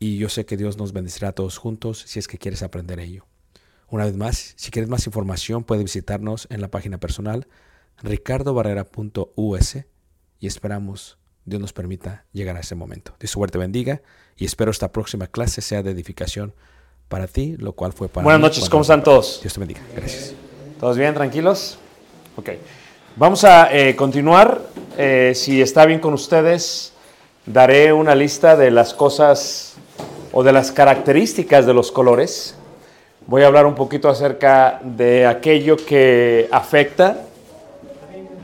y yo sé que Dios nos bendecirá a todos juntos si es que quieres aprender ello. Una vez más, si quieres más información, puedes visitarnos en la página personal ricardobarrera.us y esperamos Dios nos permita llegar a ese momento. Dios suerte bendiga y espero esta próxima clase sea de edificación para ti, lo cual fue para Buenas mí noches, ¿cómo están todos? Dios te bendiga. Gracias. ¿Todos bien? ¿Tranquilos? Ok. Vamos a eh, continuar. Eh, si está bien con ustedes, daré una lista de las cosas o de las características de los colores. Voy a hablar un poquito acerca de aquello que afecta.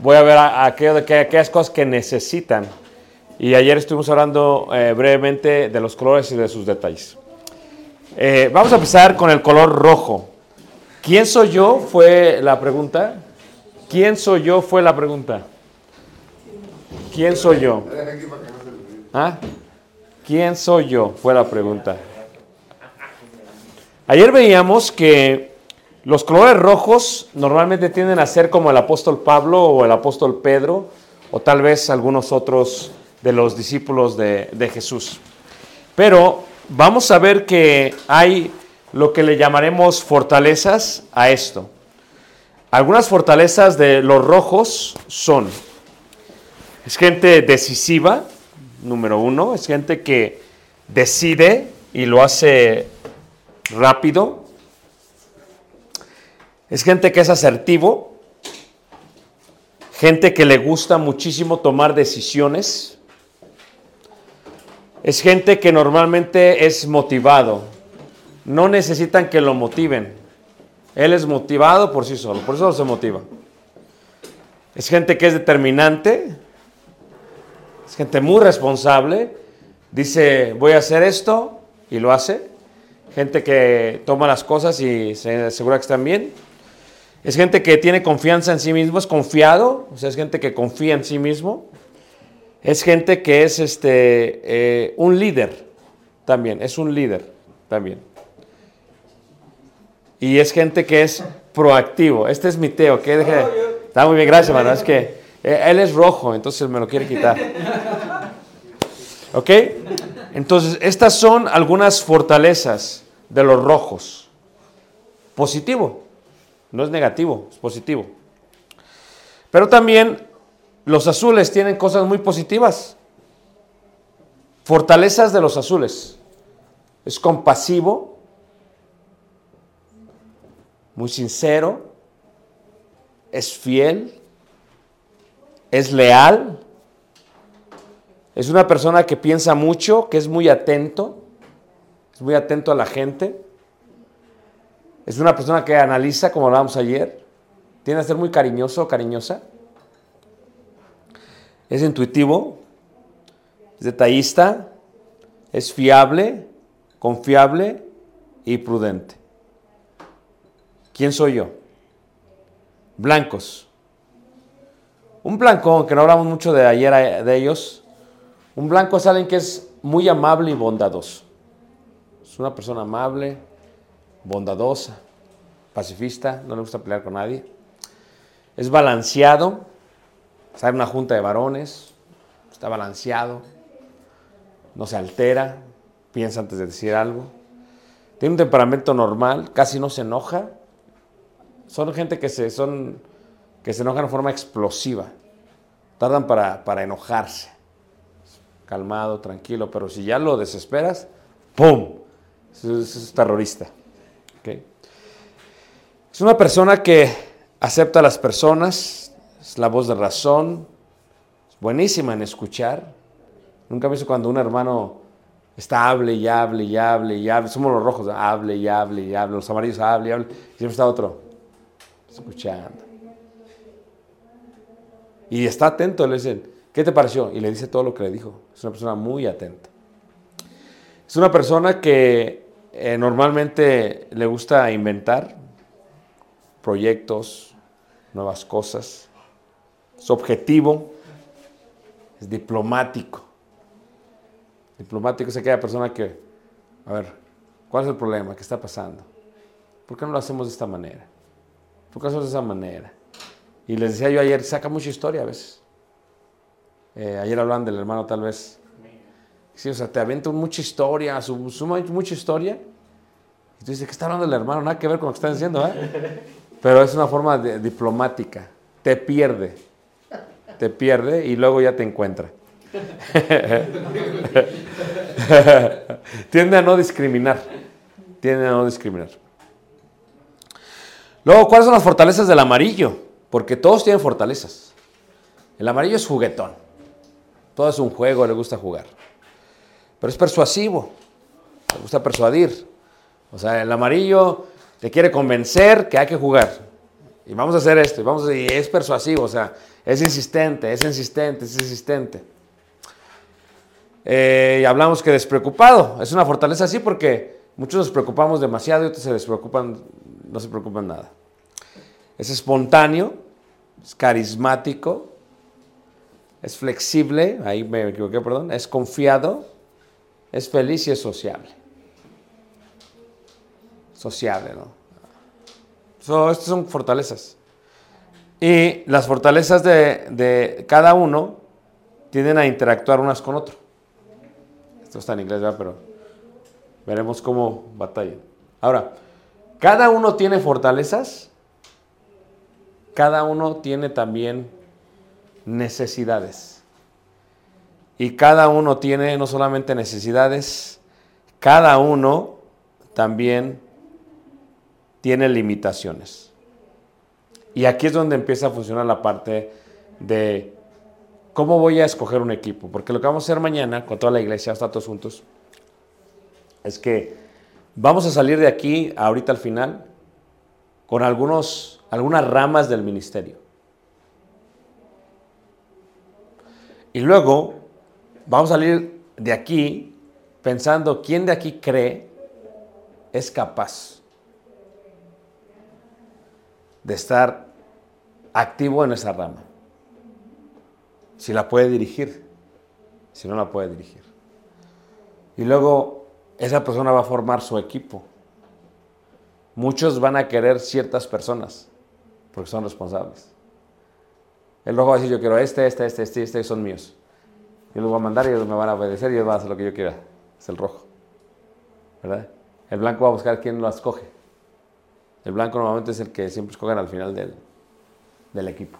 Voy a ver a- aquello de que, aquellas cosas que necesitan. Y ayer estuvimos hablando eh, brevemente de los colores y de sus detalles. Eh, vamos a empezar con el color rojo. ¿Quién soy yo? Fue la pregunta. ¿Quién soy yo? Fue la pregunta. ¿Quién soy yo? ¿Ah? ¿Quién soy yo? Fue la pregunta. Ayer veíamos que los colores rojos normalmente tienden a ser como el apóstol Pablo o el apóstol Pedro o tal vez algunos otros de los discípulos de, Jesús. Pero vamos a ver que hay lo que le llamaremos fortalezas a esto. Algunas fortalezas de los rojos son, es gente decisiva, número uno, es gente que decide y lo hace rápido. Es gente que es asertivo, gente que le gusta muchísimo tomar decisiones. Es gente que normalmente es motivado. No necesitan que lo motiven. Él es motivado por sí solo, por eso se motiva. Es gente que es determinante, es gente muy responsable. Dice, voy a hacer esto y lo hace. Gente que toma las cosas y se asegura que están bien. Es gente que tiene confianza en sí mismo, es confiado, o sea, es gente que confía en sí mismo. Es gente que es este, eh, un líder también, es un líder también. Y es gente que es proactivo. Este es mi Teo, que Está muy bien, gracias, hermano. Es que él es rojo, entonces me lo quiere quitar. ¿Ok? Entonces, estas son algunas fortalezas de los rojos. Positivo. No es negativo, es positivo. Pero también los azules tienen cosas muy positivas. Fortalezas de los azules. Es compasivo, muy sincero, es fiel, es leal, es una persona que piensa mucho, que es muy atento, es muy atento a la gente. Es una persona que analiza, como hablábamos ayer. Tiene que ser muy cariñoso o cariñosa. Es intuitivo. Es detallista. Es fiable, confiable y prudente. ¿Quién soy yo? Blancos. Un blanco, aunque no hablamos mucho de ayer eh, de ellos, un blanco es alguien que es muy amable y bondadoso. Es una persona amable, bondadosa, pacifista, no le gusta pelear con nadie. Es balanceado, está en una junta de varones, está balanceado, no se altera, piensa antes de decir algo. Tiene un temperamento normal, casi no se enoja. Son gente que se, son, que se enojan de forma explosiva. Tardan para, para enojarse. Calmado, tranquilo, pero si ya lo desesperas, ¡pum! Eso es, es terrorista. ¿ok? Es una persona que acepta a las personas, es la voz de razón, es buenísima en escuchar. Nunca he visto cuando un hermano está hable y hable y hable y hable. Somos los rojos, hable y hable y hable. Los amarillos hable y hable. Y siempre está otro escuchando. Y está atento, le dicen, ¿qué te pareció? Y le dice todo lo que le dijo. Es una persona muy atenta. Es una persona que eh, normalmente le gusta inventar proyectos, nuevas cosas. Es objetivo, es diplomático. Diplomático es aquella persona que, a ver, ¿cuál es el problema? ¿Qué está pasando? ¿Por qué no lo hacemos de esta manera? ¿Por qué lo hacemos de esa manera? Y les decía yo ayer, saca mucha historia a veces. Eh, ayer hablaban del hermano tal vez. Sí, o sea, te avienta mucha historia, su- suma mucha historia. Y tú dices, ¿qué está hablando el hermano? Nada que ver con lo que están diciendo, ¿eh? Pero es una forma de- diplomática. Te pierde. Te pierde y luego ya te encuentra. Tiende a no discriminar. Tiende a no discriminar. Luego, ¿cuáles son las fortalezas del amarillo? Porque todos tienen fortalezas. El amarillo es juguetón. Todo es un juego, le gusta jugar. Pero es persuasivo. Le gusta persuadir. O sea, el amarillo te quiere convencer que hay que jugar. Y vamos a hacer esto. Y, vamos es persuasivo. O sea, es insistente, es insistente, es insistente. Eh, y hablamos que despreocupado. Es una fortaleza así porque muchos nos preocupamos demasiado y otros se despreocupan, no se preocupan nada. Es espontáneo, es carismático, es flexible, ahí me equivoqué, perdón, es confiado, es feliz y es sociable. Sociable, ¿no? So, estas son fortalezas. Y las fortalezas de, de cada uno tienden a interactuar unas con otro. Esto está en inglés, ¿verdad? Pero veremos cómo batallan. Ahora, cada uno tiene fortalezas, cada uno tiene también necesidades. Y cada uno tiene no solamente necesidades, cada uno también tiene limitaciones. Y aquí es donde empieza a funcionar la parte de cómo voy a escoger un equipo. Porque lo que vamos a hacer mañana con toda la iglesia, hasta todos juntos, es que vamos a salir de aquí ahorita al final con algunos, algunas ramas del ministerio. Y luego vamos a salir de aquí pensando quién de aquí cree es capaz de estar activo en esa rama. Si la puede dirigir, si no la puede dirigir. Y luego esa persona va a formar su equipo. Muchos van a querer ciertas personas porque son responsables. El rojo va a decir, yo quiero este, este, este, este, este, son míos. Yo los voy a mandar y ellos me van a obedecer y ellos van a hacer lo que yo quiera. Es el rojo. ¿Verdad? El blanco va a buscar quién lo escoge. El blanco normalmente es el que siempre escogen al final del, del equipo.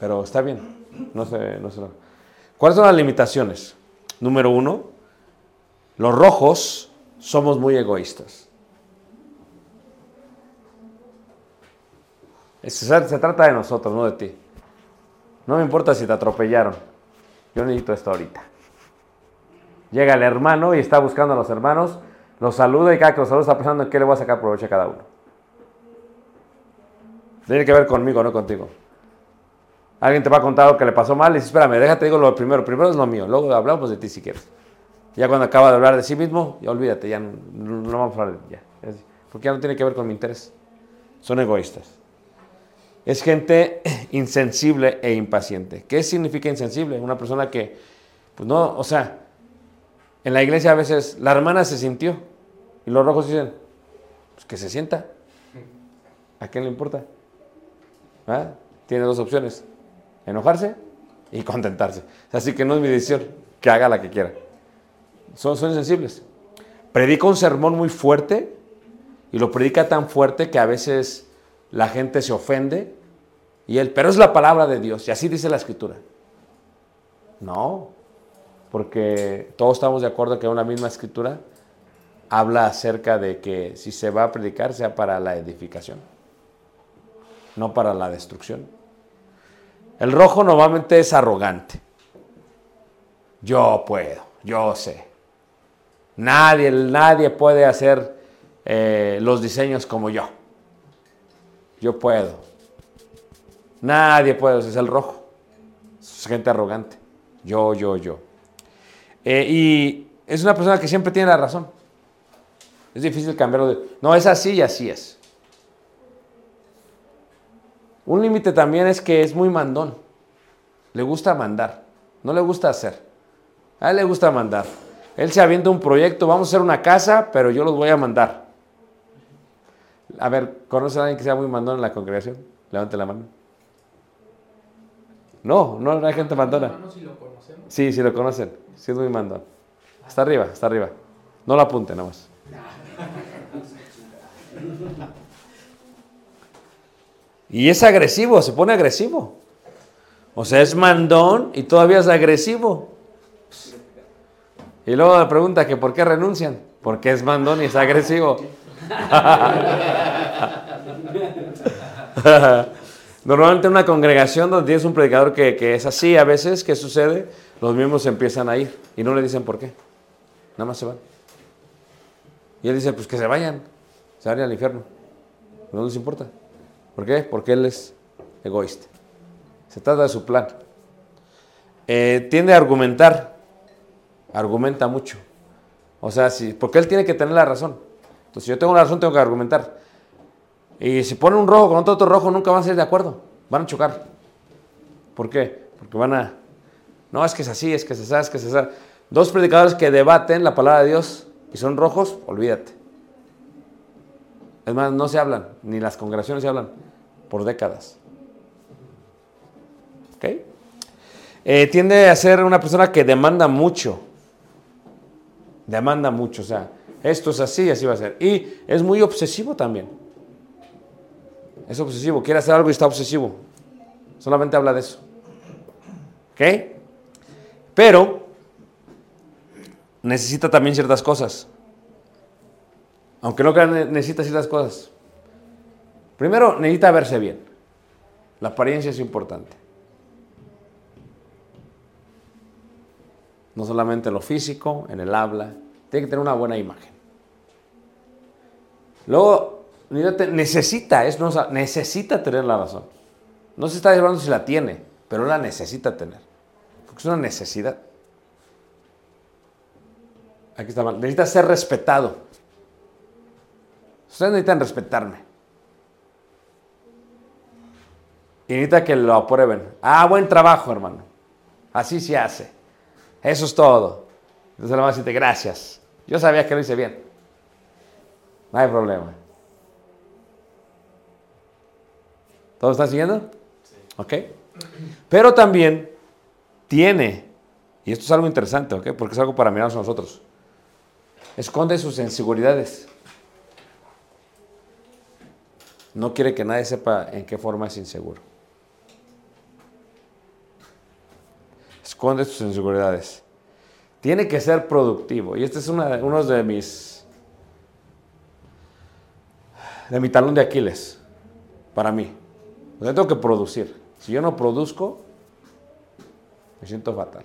Pero está bien. No sé, no sé. ¿Cuáles son las limitaciones? Número uno, los rojos somos muy egoístas. Se, trata de nosotros, no de ti. No me importa si te atropellaron. Yo necesito esto ahorita. Llega el hermano y está buscando a los hermanos, los saluda y cada que los saluda está pensando en qué le voy a sacar provecho a cada uno. Tiene que ver conmigo, no contigo. Alguien te va a contar algo que le pasó mal y dice, espérame, déjate digo lo primero. Primero es lo mío, luego hablamos de ti si quieres. Ya cuando acaba de hablar de sí mismo, ya olvídate, ya no, no vamos a hablar de ya. Porque ya no tiene que ver con mi interés. Son egoístas. Es gente insensible e impaciente. ¿Qué significa insensible? Una persona que, pues no, o sea, en la iglesia a veces la hermana se sintió y los rojos dicen, pues que se sienta. ¿A quién le importa? ¿Ah? Tiene dos opciones, enojarse y contentarse. Así que no es mi decisión, que haga la que quiera. Son, son insensibles. Predica un sermón muy fuerte y lo predica tan fuerte que a veces la gente se ofende y él, pero es la palabra de Dios y así dice la escritura. No, porque todos estamos de acuerdo que una misma escritura habla acerca de que si se va a predicar sea para la edificación, no para la destrucción. El rojo normalmente es arrogante. Yo puedo, yo sé. Nadie, nadie puede hacer eh, los diseños como yo. Yo puedo. Nadie puede, es el rojo. Es gente arrogante. Yo, yo, yo. Eh, y es una persona que siempre tiene la razón. Es difícil cambiarlo de... No, es así y así es. Un límite también es que es muy mandón. Le gusta mandar. No le gusta hacer. A él le gusta mandar. Él se avienta un proyecto, vamos a hacer una casa, pero yo los voy a mandar. A ver, ¿conoce a alguien que sea muy mandón en la congregación? Levante la mano. No, no hay gente mandona. Sí, sí lo conocen. Sí es muy mandón. Está arriba, está arriba. No lo apunte nada más. Y es agresivo, se pone agresivo. O sea, es mandón y todavía es agresivo. Y luego la pregunta que por qué renuncian. Porque es mandón y es agresivo. Normalmente en una congregación donde tienes un predicador que, que, es así, a veces, ¿qué sucede? Los miembros empiezan a ir y no le dicen por qué. Nada más se van. Y él dice, pues que se vayan, se vayan al infierno. No les importa. ¿Por qué? Porque él es egoísta. Se trata de su plan. Eh, tiende a argumentar. Argumenta mucho. O sea, si, porque él tiene que tener la razón. Entonces, si yo tengo la razón, tengo que argumentar. Y si ponen un rojo con otro, otro rojo, nunca van a ser de acuerdo. Van a chocar. ¿Por qué? Porque van a... No, es que es así, es que es así, es que es así. Dos predicadores que debaten la palabra de Dios y son rojos, olvídate. Es más, no se hablan, ni las congregaciones se hablan por décadas. ¿Ok? Eh, tiende a ser una persona que demanda mucho. Demanda mucho, o sea, esto es así, así va a ser. Y es muy obsesivo también. Es obsesivo, quiere hacer algo y está obsesivo. Solamente habla de eso. ¿Ok? Pero necesita también ciertas cosas. Aunque no crean, ne- necesita ciertas cosas. Primero, necesita verse bien. La apariencia es importante. No solamente en lo físico, en el habla. Tiene que tener una buena imagen. Luego, necesita- necesita, tener la razón. No se está hablando si la tiene, pero la necesita tener. Porque es una necesidad. Aquí está mal. Necesita ser respetado. Ustedes necesitan respetarme. Y necesita que lo aprueben. Ah, buen trabajo, hermano. Así se hace. Eso es todo. Entonces le va a gracias. Yo sabía que lo hice bien. No hay problema. ¿Todo está siguiendo? ¿Ok? Pero también tiene, y esto es algo interesante, ¿ok? Porque es algo para mirarnos a nosotros. Esconde sus inseguridades. No quiere que nadie sepa en qué forma es inseguro. Esconde sus inseguridades. Tiene que ser productivo. Y este es uno de mis. de mi talón de Aquiles. Para mí. Yo tengo que producir. Si yo no produzco, me siento fatal.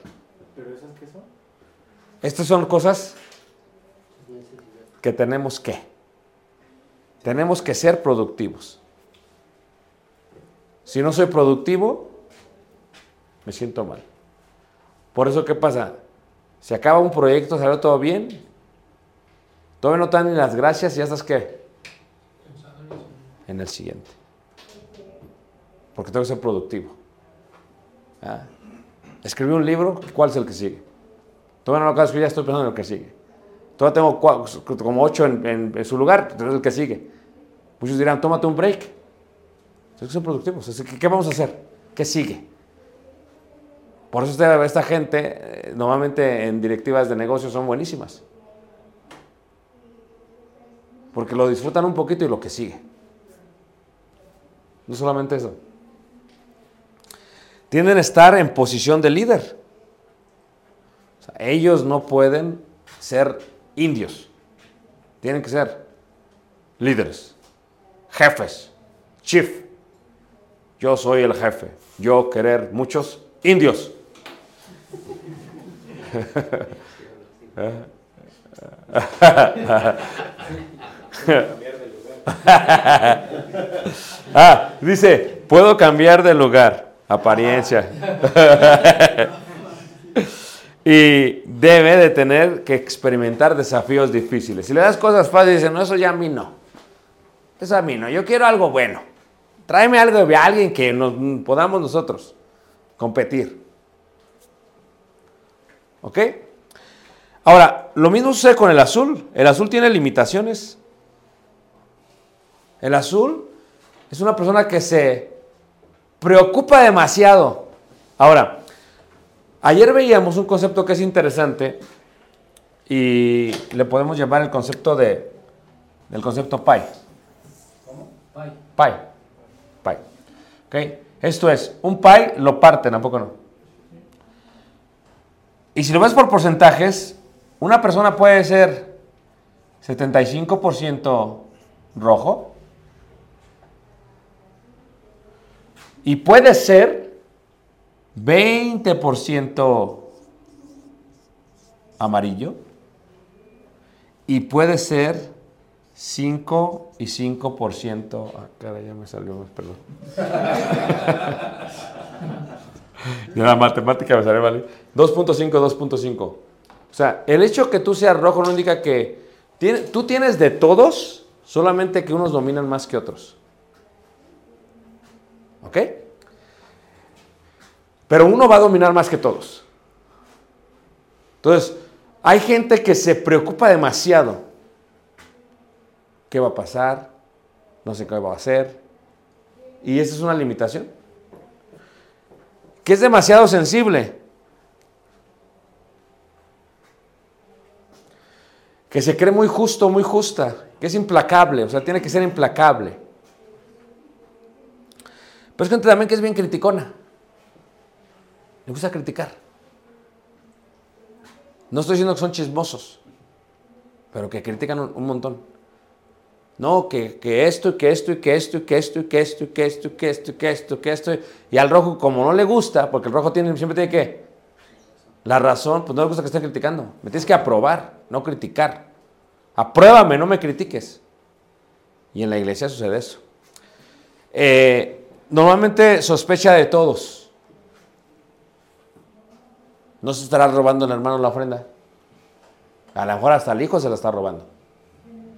¿Pero esas qué son? Estas son cosas que tenemos que. Tenemos que ser productivos. Si no soy productivo, me siento mal. Por eso, ¿qué pasa? Se acaba un proyecto, salió todo bien. Todavía no te dan ni las gracias y ya estás qué? En el siguiente. Porque tengo que ser productivo. ¿Ah? Escribí un libro, ¿cuál es el que sigue? Todavía no lo acabo de escribir, ya estoy pensando en el que sigue. Todavía tengo como ocho en su lugar, entonces el que sigue. Muchos dirán, tómate un break. Tengo que ser productivos. Así que, ¿Qué vamos a hacer? ¿Qué sigue? Por eso esta, esta gente, eh, normalmente en directivas de negocios, son buenísimas. Porque lo disfrutan un poquito y lo que sigue. No solamente eso. Tienden a estar en posición de líder. Ellos no pueden ser indios. Tienen que ser líderes, jefes, chief. Yo soy el jefe. Yo querer muchos indios. Ah, dice, puedo cambiar de lugar, apariencia. y debe de tener que experimentar desafíos difíciles. Si le das cosas fáciles, dice, no, eso ya a mí no. Eso a mí no, yo quiero algo bueno. Tráeme algo de alguien que nos podamos nosotros competir. ¿Ok? Ahora, lo mismo sucede con el azul. El azul tiene limitaciones. El azul es una persona que se preocupa demasiado. Ahora, ayer veíamos un concepto que es interesante y le podemos llamar el concepto de del concepto pi. ¿Cómo? Pai. Pi. Pi. ¿Ok? Esto es, un pi lo parten, tampoco no. Y si lo ves por porcentajes, una persona puede ser 75% rojo y puede ser 20% amarillo y puede ser 5 y 5%. Ah, caray, ya me salió, perdón. ya la matemática me salió, ¿vale? 2.5, 2.5. O sea, el hecho que tú seas rojo no indica que tú tienes de todos, solamente que unos dominan más que otros. ¿Ok? Pero uno va a dominar más que todos. Entonces, hay gente que se preocupa demasiado. ¿Qué va a pasar? No sé qué va a hacer. Y esa es una limitación. Que es demasiado sensible. Que se cree muy justo, muy justa. Que es implacable. O sea, tiene que ser implacable. Pero es gente también que es bien criticona. Le gusta criticar. No estoy diciendo que son chismosos, pero que critican un, un montón. No, que, que esto y que esto y que esto y que esto y que esto y que esto y que esto y que esto y que esto. Y al rojo, como no le gusta, porque el rojo tiene, siempre tiene que. La razón, pues no le gusta que estén criticando. Me tienes que aprobar, no criticar. Apruébame, no me critiques. Y en la iglesia sucede eso. Eh, normalmente sospecha de todos. No se estará robando el hermano la ofrenda. A lo mejor hasta el hijo se la está robando.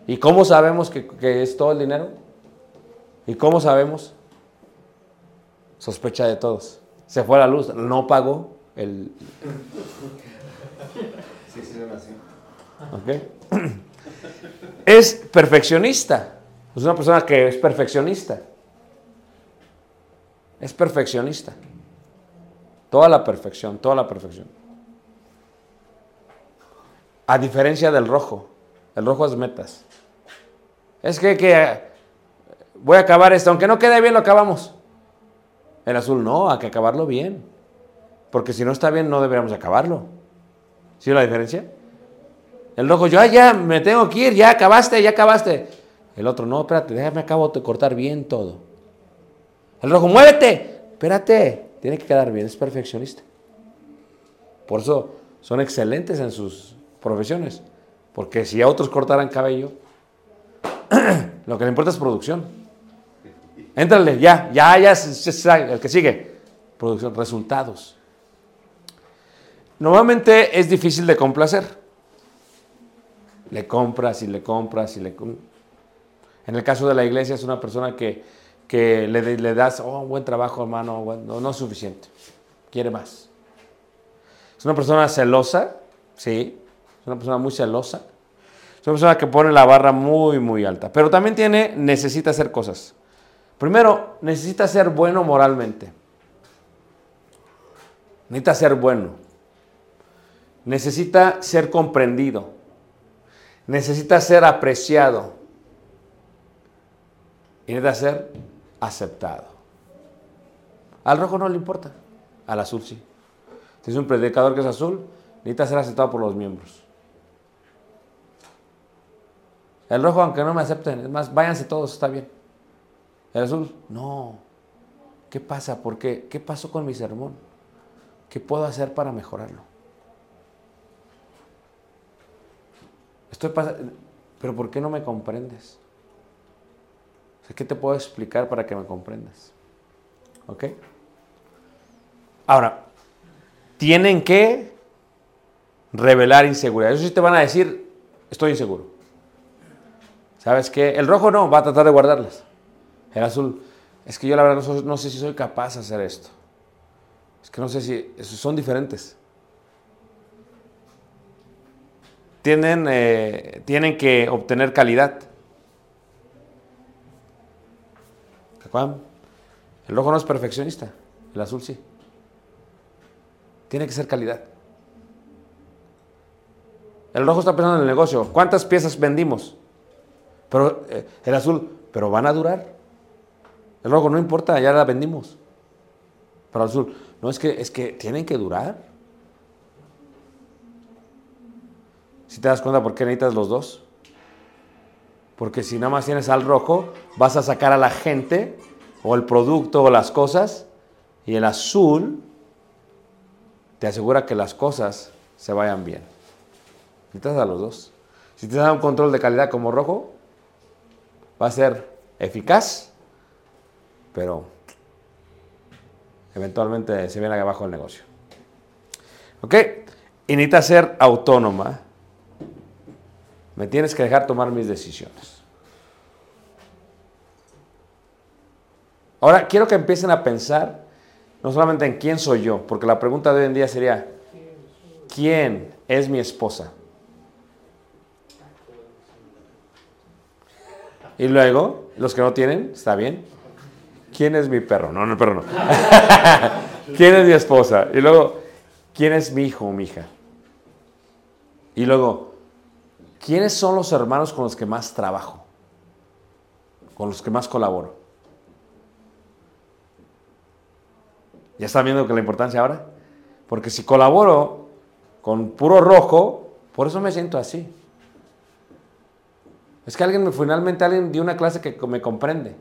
¿Y cómo sabemos que, que es todo el dinero? ¿Y cómo sabemos? Sospecha de todos. Se fue la luz, no pagó el... Sí, sí, así. ¿ok? Es perfeccionista. Es una persona que es perfeccionista. Es perfeccionista. Toda la perfección, toda la perfección. A diferencia del rojo. El rojo es metas. Es que, que voy a acabar esto. Aunque no quede bien, lo acabamos. El azul no, hay que acabarlo bien. Porque si no está bien, no deberíamos acabarlo. ¿Sí la diferencia? El rojo, yo, "Ay, ya, me tengo que ir, ya acabaste, ya acabaste. El otro, no, espérate, déjame acabo de cortar bien todo. El rojo, muévete, espérate, tiene que quedar bien, es perfeccionista. Por eso son excelentes en sus profesiones. Porque si a otros cortaran cabello, lo que le importa es producción. Éntrale, ya, ya, ya, el que sigue. Producción, resultados. Normalmente es difícil de complacer. Le compras y le compras y le... En el caso de la iglesia es una persona que, que le, das, oh, buen trabajo hermano, buen- no, no es suficiente, quiere más. Es una persona celosa, sí, es una persona muy celosa. Es una persona que pone la barra muy, muy alta. Pero también tiene, necesita hacer cosas. Primero, necesita ser bueno moralmente. Necesita ser bueno. Necesita ser comprendido. Necesita ser apreciado. Y necesita ser aceptado. Al rojo no le importa. Al azul sí. Si es un predicador que es azul, necesita ser aceptado por los miembros. El rojo, aunque no me acepten, es más, váyanse todos, está bien. El azul, no. ¿Qué pasa? ¿Por qué? ¿Qué pasó con mi sermón? ¿Qué puedo hacer para mejorarlo? Estoy pas- pero ¿por qué no me comprendes? ¿Qué te puedo explicar para que me comprendas? ¿Ok? Ahora, tienen que revelar inseguridad. Eso sí te van a decir, estoy inseguro. ¿Sabes qué? El rojo no, va a tratar de guardarlas. El azul, es que yo la verdad no, sé si soy capaz de hacer esto. Es que no sé si, son diferentes. Tienen, eh, tienen que obtener calidad. El rojo no es perfeccionista, el azul sí. Tiene que ser calidad. El rojo está pensando en el negocio. ¿Cuántas piezas vendimos? Pero eh, el azul, pero van a durar. El rojo no importa, ya la vendimos. Pero el azul, no es que es que tienen que durar. Si te das cuenta por qué necesitas los dos. Porque si nada más tienes al rojo, vas a sacar a la gente o el producto o las cosas y el azul te asegura que las cosas se vayan bien. Necesitas a los dos. Si te dan un control de calidad como rojo, va a ser eficaz, pero eventualmente se viene abajo el negocio. ¿Ok? Y necesita ser autónoma. Me tienes que dejar tomar mis decisiones. Ahora, quiero que empiecen a pensar no solamente en quién soy yo, porque la pregunta de hoy en día sería, ¿quién es mi esposa? Y luego, los que no tienen, ¿está bien? ¿Quién es mi perro? No, no, perro no. ¿Quién es mi esposa? Y luego, ¿quién es mi hijo o mi hija? Y luego, ¿quiénes son los hermanos con los que más trabajo? Con los que más colaboro. ¿Ya están viendo que la importancia ahora? Porque si colaboro con puro rojo, por eso me siento así. Es que alguien, me- finalmente alguien dio una clase que me comprende.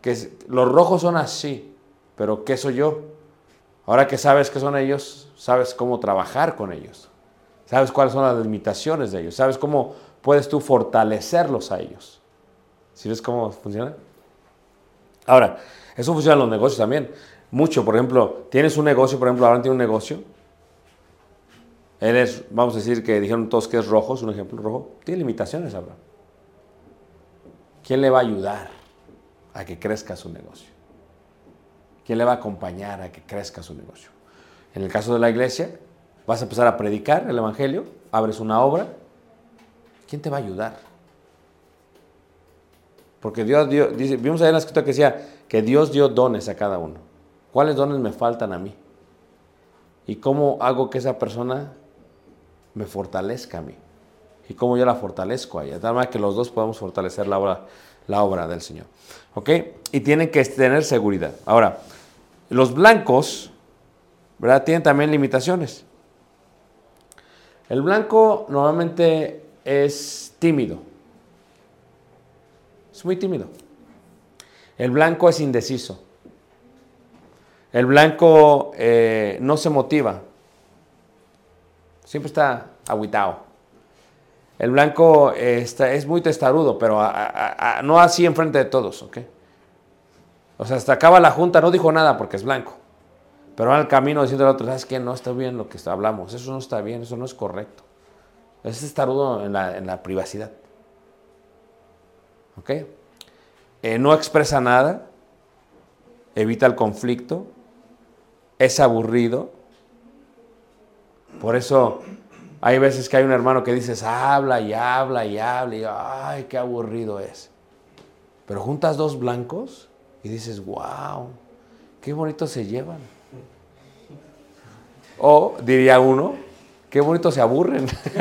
Que los rojos son así, pero ¿qué soy yo? Ahora que sabes qué son ellos, sabes cómo trabajar con ellos. Sabes cuáles son las limitaciones de ellos. Sabes cómo puedes tú fortalecerlos a ellos. ¿Sí ves cómo funciona? Ahora, eso funciona en los negocios también. Mucho, por ejemplo, tienes un negocio, por ejemplo, Abraham tiene un negocio. Él es, vamos a decir que dijeron todos que es rojo, es un ejemplo rojo. Tiene limitaciones, Abraham. ¿Quién le va a ayudar a que crezca su negocio? ¿Quién le va a acompañar a que crezca su negocio? En el caso de la iglesia, vas a empezar a predicar el Evangelio, abres una obra. ¿Quién te va a ayudar? Porque Dios dio, dice, vimos ahí en la escritura que decía que Dios dio dones a cada uno. ¿Cuáles dones me faltan a mí? ¿Y cómo hago que esa persona me fortalezca a mí? ¿Y cómo yo la fortalezco a ella? De tal manera que los dos podamos fortalecer la obra, la obra del Señor. ¿Ok? Y tienen que tener seguridad. Ahora, los blancos, ¿verdad? Tienen también limitaciones. El blanco normalmente es tímido. Es muy tímido. El blanco es indeciso. El blanco eh, no se motiva. Siempre está agüitado. El blanco eh, está- es muy testarudo, pero no así enfrente de todos, ¿ok? O sea, hasta acaba la junta, no dijo nada porque es blanco. Pero va al camino diciendo al otro, ¿sabes qué? No está bien lo que hablamos. Eso no está bien, eso no es correcto. Es testarudo en la, en la privacidad. ¿Ok? Eh, no expresa nada, evita el conflicto, es aburrido. Por eso hay veces que hay un hermano que dices, habla y habla y habla y ay, qué aburrido es. Pero juntas dos blancos y dices, wow, qué bonito se llevan. O diría uno, qué bonito se aburren.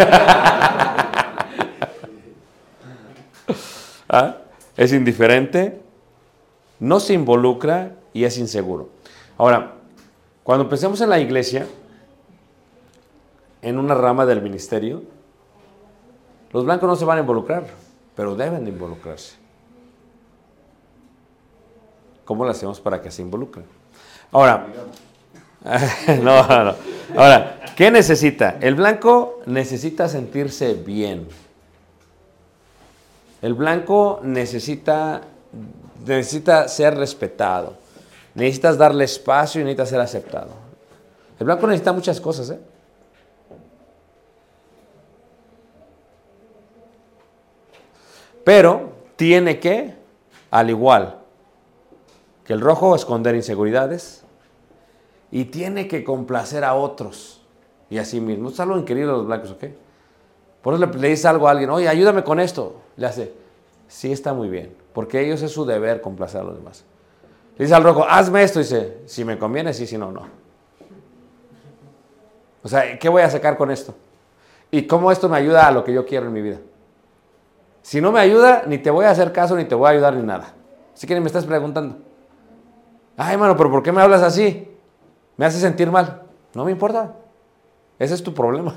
¿Ah? Es indiferente, no se involucra y es inseguro. Ahora, cuando pensemos en la iglesia, en una rama del ministerio, los blancos no se van a involucrar, pero deben de involucrarse. ¿Cómo lo hacemos para que se involucren? Ahora, no, no, no. Ahora, ¿qué necesita? El blanco necesita sentirse bien. El blanco necesita, necesita ser respetado. Necesitas darle espacio y necesita ser aceptado. El blanco necesita muchas cosas, ¿eh? Pero tiene que, al igual que el rojo, esconder inseguridades y tiene que complacer a otros y a sí mismo. Es algo increíble los blancos, ¿ok? Por eso le, le dice algo a alguien, oye, ayúdame con esto. Le hace, sí está muy bien, porque ellos es su deber complacer a los demás. Le dice al rojo, hazme esto, dice, si me conviene, sí, si no, no. O sea, ¿qué voy a sacar con esto? ¿Y cómo esto me ayuda a lo que yo quiero en mi vida? Si no me ayuda, ni te voy a hacer caso, ni te voy a ayudar, ni nada. Así que ni me estás preguntando. Ay, mano, pero ¿por qué me hablas así? Me hace sentir mal. No me importa. Ese es tu problema.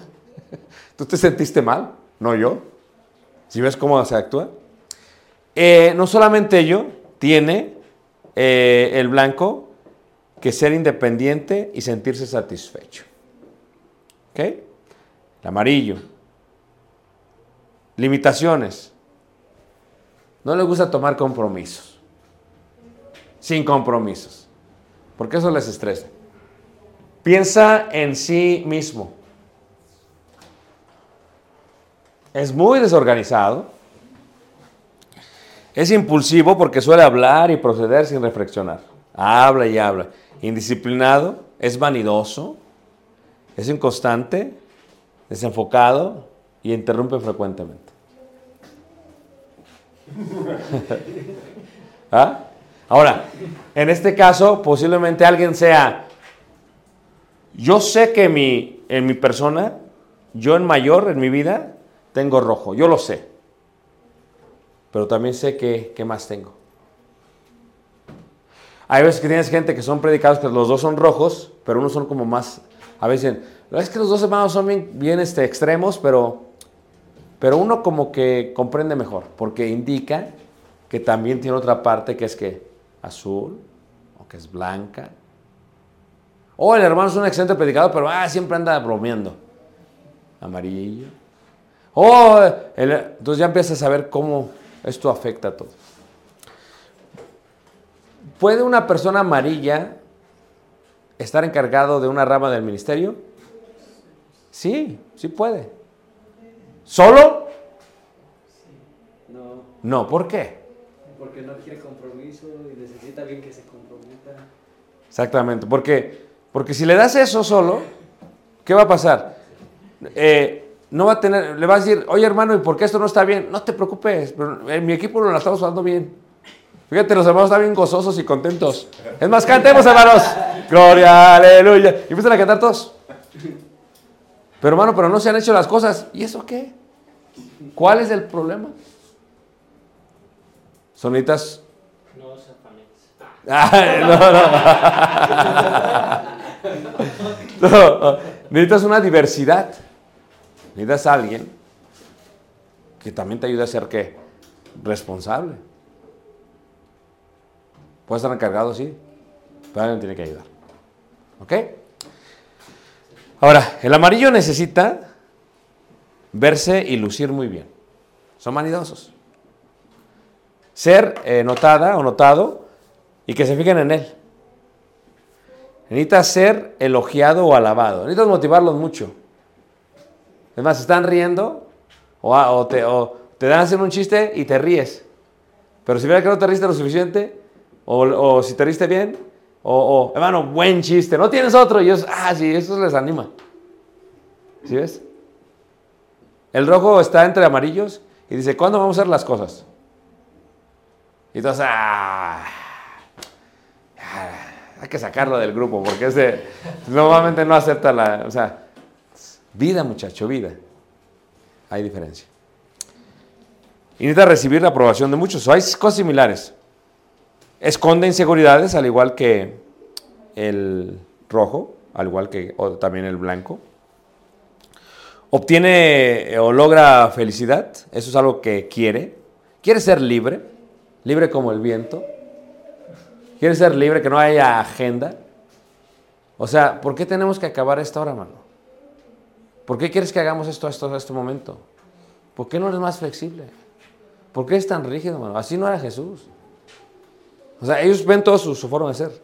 Tú te sentiste mal, no yo. ¿Si ves cómo se actúa? Eh, no solamente ello, tiene eh, el blanco que ser independiente y sentirse satisfecho. ¿Ok? El amarillo. Limitaciones. No le gusta tomar compromisos. Sin compromisos. Porque eso les estresa. Piensa en sí mismo. Es muy desorganizado. Es impulsivo porque suele hablar y proceder sin reflexionar. Habla y habla. Indisciplinado. Es vanidoso. Es inconstante. Desenfocado. Y interrumpe frecuentemente. ¿Ah? Ahora, en este caso, posiblemente alguien sea, yo sé que mi, en mi persona, yo en mayor, en mi vida, tengo rojo, yo lo sé. Pero también sé que, ¿qué más tengo? Hay veces que tienes gente que son predicados que los dos son rojos, pero unos son como más, a veces dicen, Es que los dos hermanos son bien, bien, este, extremos, pero, pero uno como que comprende mejor, porque indica que también tiene otra parte que es que azul, o que es blanca. O el hermano es un excelente predicador, pero ah, siempre anda bromeando. Amarillo. O el- entonces ya empiezas a saber cómo esto afecta a todo. ¿Puede una persona amarilla estar encargado de una rama del ministerio? Sí, sí puede. ¿Solo? No, No, ¿por qué? porque no quiere compromiso y necesita alguien que se comprometa. Exactamente, porque, porque si le das eso solo, ¿qué va a pasar? Eh, no va a tener, le vas a decir, oye hermano, ¿y por qué esto no está bien? No te preocupes, en mi equipo lo estamos jugando bien. Fíjate, los hermanos están bien gozosos y contentos. Es más, cantemos hermanos. Gloria, aleluya. Y empiezan a cantar todos. Pero hermano, pero no se han hecho las cosas. ¿Y eso qué? ¿Cuál es el problema? Sonitas No no, no. No, Necesitas una diversidad. Necesitas a alguien que también te ayude a ser qué? Responsable. Puede estar encargado, sí, pero alguien tiene que ayudar. ¿Ok? Ahora, el amarillo necesita verse y lucir muy bien. Son vanidosos. Ser eh, notada o notado y que se fijen en él. Necesitas ser elogiado o alabado. Necesitas motivarlos mucho. Es más, están riendo o, a- o te, dan a hacer un chiste y te ríes. Pero si viera que no te riste lo suficiente, o, si te riste bien, o, hermano, buen chiste, no tienes otro. Y ellos, ah, sí, eso les anima. ¿Sí ves? El rojo está entre amarillos y dice, ¿cuándo vamos a hacer las cosas? Y entonces, ah, ah, hay que sacarlo del grupo porque ese normalmente no acepta la, o sea, vida muchacho, vida. Hay diferencia. Y necesita recibir la aprobación de muchos. Hay cosas similares. Esconde inseguridades, al igual que el rojo, al igual que también el blanco. Obtiene eh, o logra felicidad, eso es algo que quiere. Quiere ser libre, libre como el viento. Quiere ser libre, que no haya agenda. O sea, ¿por qué tenemos que acabar esta hora, mano? ¿Por qué quieres que hagamos esto, esto, este momento? ¿Por qué no eres más flexible? ¿Por qué es tan rígido, mano? Así no era Jesús. O sea, ellos ven todo su, su forma de ser.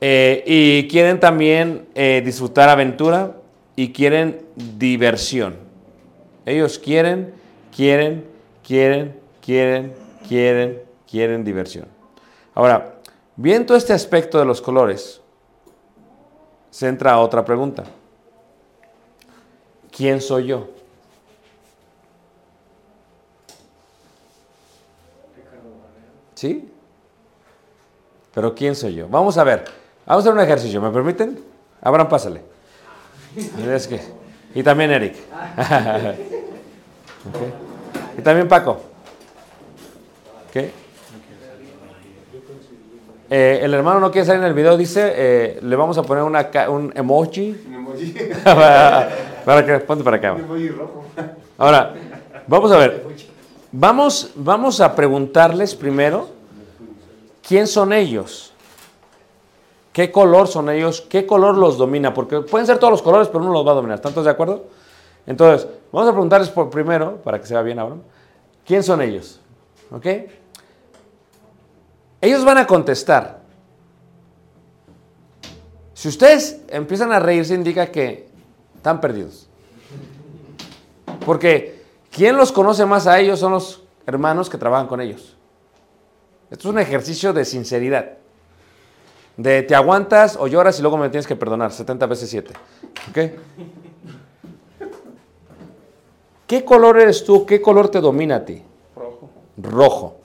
Eh, y quieren también eh, disfrutar aventura y quieren diversión. Ellos quieren, quieren, quieren, quieren, quieren, quieren diversión. Ahora, viendo este aspecto de los colores, se entra a otra pregunta. ¿Quién soy yo? ¿Sí? Pero ¿quién soy yo? Vamos a ver. Vamos a hacer un ejercicio. ¿Me permiten? Abraham, pásale. Es que- Y también Eric. Y también Paco. ¿Ok? Eh, el hermano no quiere salir en el video, dice, eh, le vamos a poner una ca- un emoji. para que, ponte para acá. Ahora, vamos a ver. Vamos, vamos a preguntarles primero quién son ellos. ¿Qué color son ellos? ¿Qué color los domina? Porque pueden ser todos los colores, pero uno los va a dominar. ¿Están todos de acuerdo? Entonces, vamos a preguntarles por primero, para que se vea bien ahora, ¿quién son ellos? ¿Ok? Ellos van a contestar. Si ustedes empiezan a reírse, indica que están perdidos. Porque quien los conoce más a ellos son los hermanos que trabajan con ellos. Esto es un ejercicio de sinceridad. De te aguantas o lloras y luego me tienes que perdonar. 70 veces 7. ¿Ok? ¿Qué color eres tú? ¿Qué color te domina a ti? Rojo. Rojo.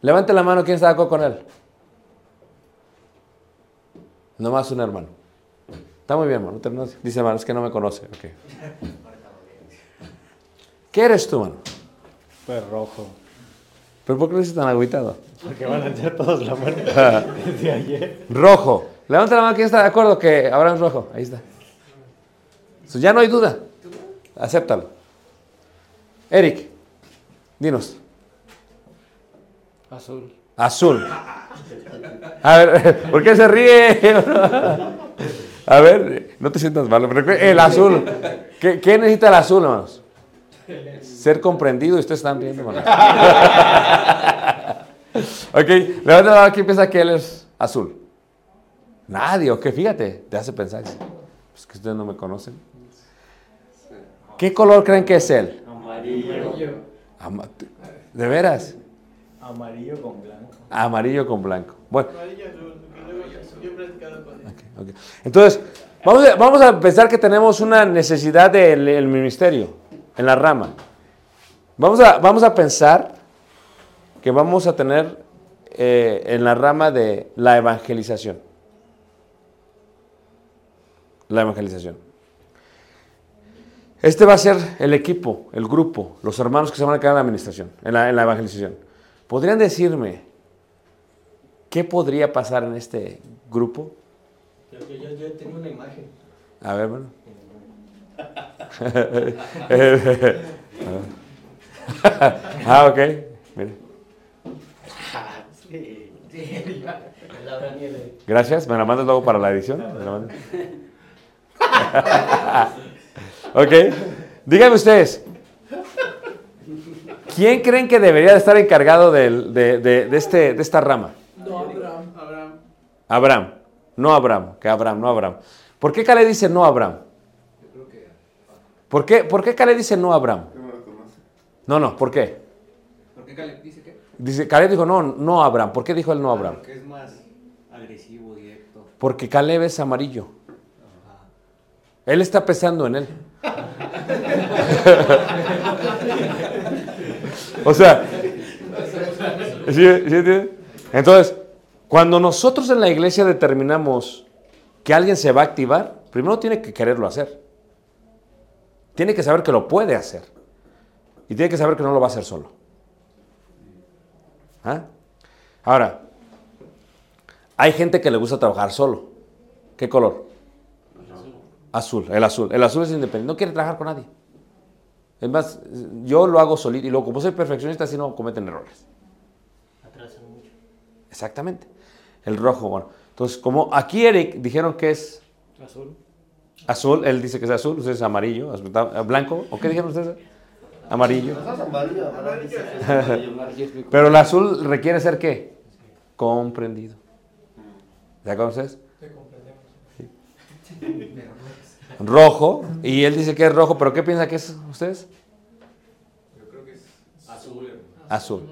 Levante la mano, ¿quién está de acuerdo con él? Nomás un hermano. Está muy bien, hermano. no te- Dice hermano, es que no me conoce. Ok. ¿Qué eres tú, mano? Pues rojo. ¿Pero por qué lo dices tan agüitado? Porque van a echar todos la mano desde ayer. Rojo. Levanta la mano, ¿quién está de acuerdo que Abraham es rojo? Ahí está. So, ya no hay duda. Acéptalo. Eric, dinos. Azul. Azul. A ver, ¿por qué se ríe? A ver, no te sientas mal. pero El azul. ¿Qué, qué necesita el azul, hermanos? Ser comprendido y ustedes están riendo, hermanos. ok, levanta la mano, ¿quién piensa que él es azul? Nadie, ok, fíjate, te hace pensar. Es que ustedes no me conocen. ¿Qué color creen que es él? Amarillo. Ama- ¿De veras? Amarillo con blanco. Amarillo con blanco. Bueno. Ok, ok. Entonces, vamos a, vamos a pensar que tenemos una necesidad del el ministerio, en la rama. Vamos a, vamos a pensar que vamos a tener eh, en la rama de la evangelización. La evangelización. Este va a ser el equipo, el grupo, los hermanos que se van a quedar en la administración, en la evangelización. ¿Podrían decirme qué podría pasar en este grupo? Yo, yo, yo, tengo una imagen. A ver, bueno. ah, ok. Nieve. Gracias. ¿Me la mandas luego para la edición? ¿Me la mandas? ok. Díganme ustedes. ¿Quién creen que debería de estar encargado de, de- de este, de esta rama? No. Abraham. No Abraham. Que Abraham, no Abraham. ¿Por qué Caleb dice no Abraham? ¿Por qué, ¿Por qué Caleb dice no Abraham? No, no. ¿Por qué? ¿Por qué Caleb dice? Dice, Caleb dijo no, no Abraham. ¿Por qué dijo él no Abraham? Porque es más agresivo, directo. Porque Caleb es amarillo. Él está pensando en él. o sea, ¿sí, sí entonces, cuando nosotros en la iglesia determinamos que alguien se va a activar, primero tiene que quererlo hacer. Tiene que saber que lo puede hacer. Y tiene que saber que no lo va a hacer solo. ¿Ah? Ahora, hay gente que le gusta trabajar solo. ¿Qué color? Azul, el azul. El azul es independiente, no quiere trabajar con nadie. Es más, yo lo hago solito y luego, como soy perfeccionista, así no cometen errores. Atrasan mucho. Exactamente. El rojo, bueno. Entonces, como aquí Eric dijeron que es Azul. azul, él dice que es azul, ustedes es amarillo, azul, blanco, ¿o qué dijeron ustedes? Amarillo. Pero el azul requiere ser qué? Comprendido. ¿Ya conoces? Rojo, y él dice que es rojo, pero ¿qué piensa que es ustedes? Azul. Azul. azul.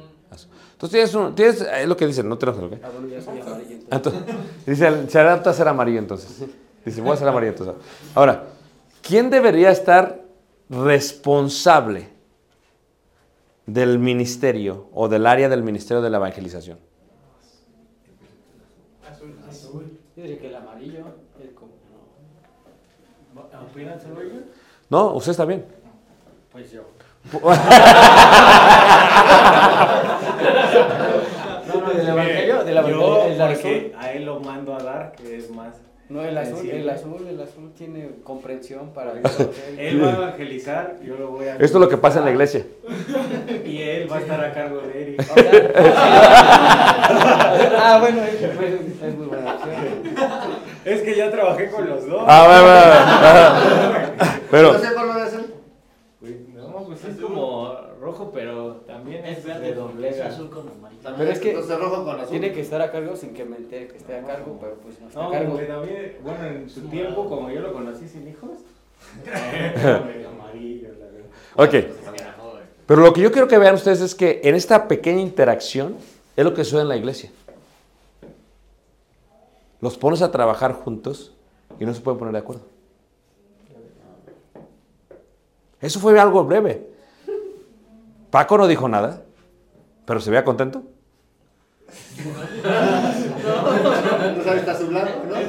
Entonces tienes, un- tienes es lo que dicen, no te enojes, ¿ok? Ah, bueno, ya soy amarillo. Entonces, dice, se adapta a ser amarillo entonces. Dice, voy a ser amarillo entonces. Ahora, ¿quién debería estar responsable del ministerio o del área del ministerio de la evangelización? Azul. Yo diría que el amarillo es como. No, usted está bien. Pues yo. No, no, del evangelio, del evangelio. Yo, el porque azul. a él lo mando a dar, que es más. No, el azul, sensible. el azul, el azul tiene comprensión para Él va a evangelizar, yo lo voy a. Esto es lo que pasa en la iglesia. Y él va a estar a cargo de Eric. Ah, bueno, es, pues, es muy buena opción. Es que ya trabajé con los dos. Ah, bueno, bueno. Pero, Es como rojo, pero también es de doblega. Pero es que Entonces rojo con azul. tiene que estar a cargo sin que me entere que esté a cargo, pero pues no está No, a cargo. también, bueno, en su tiempo, como yo lo conocí sin hijos, era medio amarillo, la verdad. ok. Pero lo que yo quiero que vean ustedes es que en esta pequeña interacción es lo que sucede en la iglesia. Los pones a trabajar juntos y no se pueden poner de acuerdo. Eso fue algo breve. Paco no dijo nada, pero se veía contento.